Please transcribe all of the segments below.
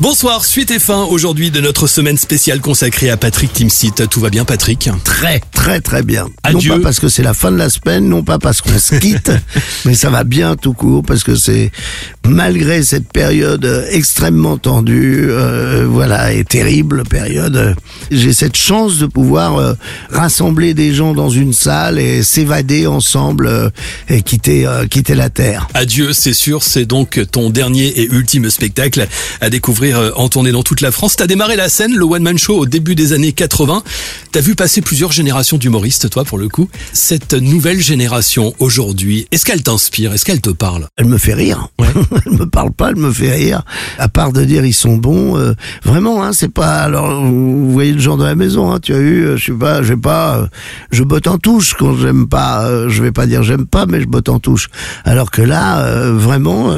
Bonsoir, suite et fin aujourd'hui de notre semaine spéciale consacrée à Patrick Timsit. Tout va bien Patrick Très, très, très bien. Adieu. Non pas parce que c'est la fin de la semaine, non pas parce qu'on se quitte, mais ça va bien tout court parce que c'est malgré cette période euh, extrêmement tendue, euh, voilà, et terrible période, euh, j'ai cette chance de pouvoir euh, rassembler des gens dans une salle et s'évader ensemble euh, et quitter, euh, quitter la terre. Adieu, c'est sûr, c'est donc ton dernier et ultime spectacle à découvrir euh, en tournée dans toute la France. T'as démarré la scène, le One Man Show au début des années 80. T'as vu passer plusieurs générations d'humoristes, toi, pour le coup. Cette nouvelle génération aujourd'hui, est-ce qu'elle t'inspire? Est-ce qu'elle te parle? Elle me fait rire. elle me parle pas, elle me fait rire. À part de dire ils sont bons, euh, vraiment, hein, c'est pas. Alors, vous voyez le genre de la maison. Hein, tu as eu, euh, je sais pas, je vais pas, je botte en touche quand j'aime pas. euh, je vais pas dire j'aime pas, mais je botte en touche. Alors que là, euh, vraiment,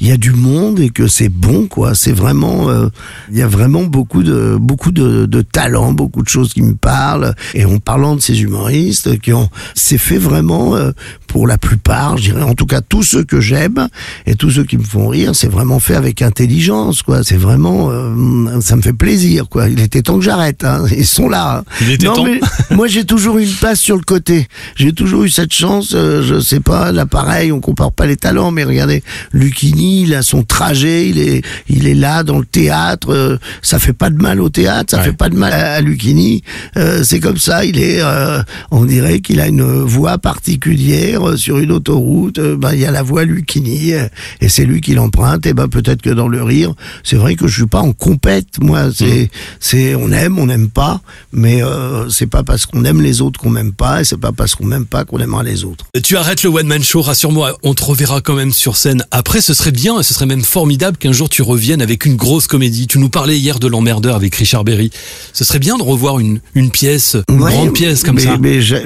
il y a du monde et que c'est bon, quoi. C'est vraiment, euh, il y a vraiment beaucoup de beaucoup de, talent, beaucoup de choses qui me parlent. Et en parlant de ces humoristes qui ont, c'est fait vraiment euh, pour la plupart, je dirais, en tout cas tous ceux que j'aime et tous ceux qui me font rire, c'est vraiment fait avec intelligence, quoi. C'est vraiment, euh, ça me fait plaisir, quoi. Il était temps que j'arrête. Hein. Ils sont là. hein. Il était non, temps. mais moi j'ai toujours eu une place sur le côté. J'ai toujours eu cette chance. euh, je sais pas, là pareil, on compare pas les talents, mais regardez, Lucini, il a son trajet, il est, il est là dans le théâtre. euh, ça fait pas de mal au théâtre, ça Ouais. fait pas de mal à, à Lucini. Euh, c'est comme ça, il est, euh, on dirait qu'il a une voix particulière sur une autoroute. euh, ben il y a la voix Lucini euh, et c'est lui qui l'emprunte. Et ben peut-être que dans le rire, c'est vrai que je suis pas en compète. Moi, c'est, c'est, on aime, on n'aime pas, mais euh, c'est pas parce qu'on aime les autres qu'on m'aime pas, et c'est pas parce qu'on m'aime pas qu'on aimera les autres. Tu arrêtes le One Man Show, rassure-moi, on te reverra quand même sur scène. Après, ce serait bien, et ce serait même formidable qu'un jour tu reviennes avec une grosse comédie. Tu nous parlais hier de l'emmerdeur avec Richard Berry. Ce serait bien de revoir une, une pièce, une Ouais, grande pièce comme mais, ça.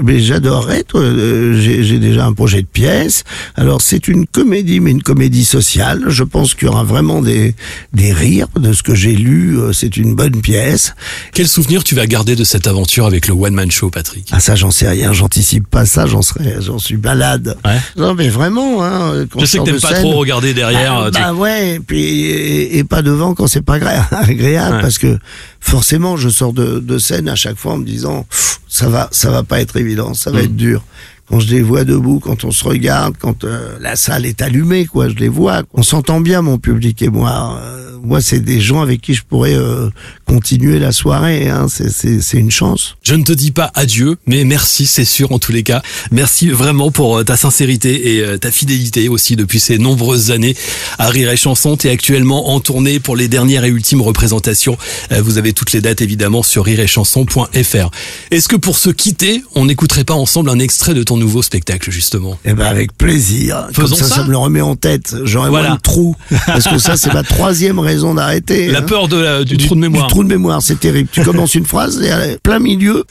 Mais j'adorerais, toi. euh, J'ai j'ai déjà un projet de pièce. Alors c'est une comédie, mais une comédie sociale. Je pense qu'il y aura vraiment des, des rires de ce que j'ai lu. euh, C'est une bonne pièce. Quel souvenir tu vas garder de cette aventure avec le One Man Show, Patrick? Ah ça, j'en sais rien. J'anticipe pas ça. J'en serais, j'en suis malade. Ouais. Non mais vraiment. Hein, Je sais que t'aimes pas scène- trop regarder derrière. Ah, tu- bah ouais, et puis et, et pas devant quand c'est pas agré- agréable Ouais. parce que forcément je sors de, de scène à chaque fois en me disant ça va ça va pas être évident, ça va Mm. être dur. Quand je les vois debout, quand on se regarde, quand euh, la salle est allumée, quoi, je les vois. On s'entend bien, mon public et moi. Euh, moi, c'est des gens avec qui je pourrais euh, continuer la soirée. Hein. C'est- une chance. Je ne te dis pas adieu, mais merci, c'est sûr en tous les cas. Merci vraiment pour euh, ta sincérité et euh, ta fidélité aussi depuis ces nombreuses années à Rire et Chanson. T'es actuellement en tournée pour les dernières et ultimes représentations. Euh, Vous avez toutes les dates évidemment sur rireetchanson.fr. Est-ce que pour se quitter, on n'écouterait pas ensemble un extrait de ton nouveau spectacle justement? Eh ben avec plaisir. Faisons Comme ça, ça. ça me le remet en tête. J'aurais Voilà. moins de trou. Parce que ça, c'est ma troisième raison d'arrêter. La hein. peur de la- du, trou de mémoire. Du trou de mémoire, c'est terrible. Tu commences une phrase et est plein milieu.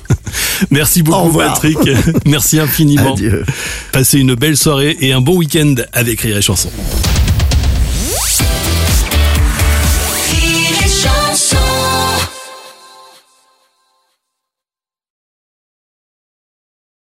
Merci Au beaucoup. Patrick. Merci infiniment. Adieu. Passez une belle soirée et un bon week-end avec Rire et Chanson.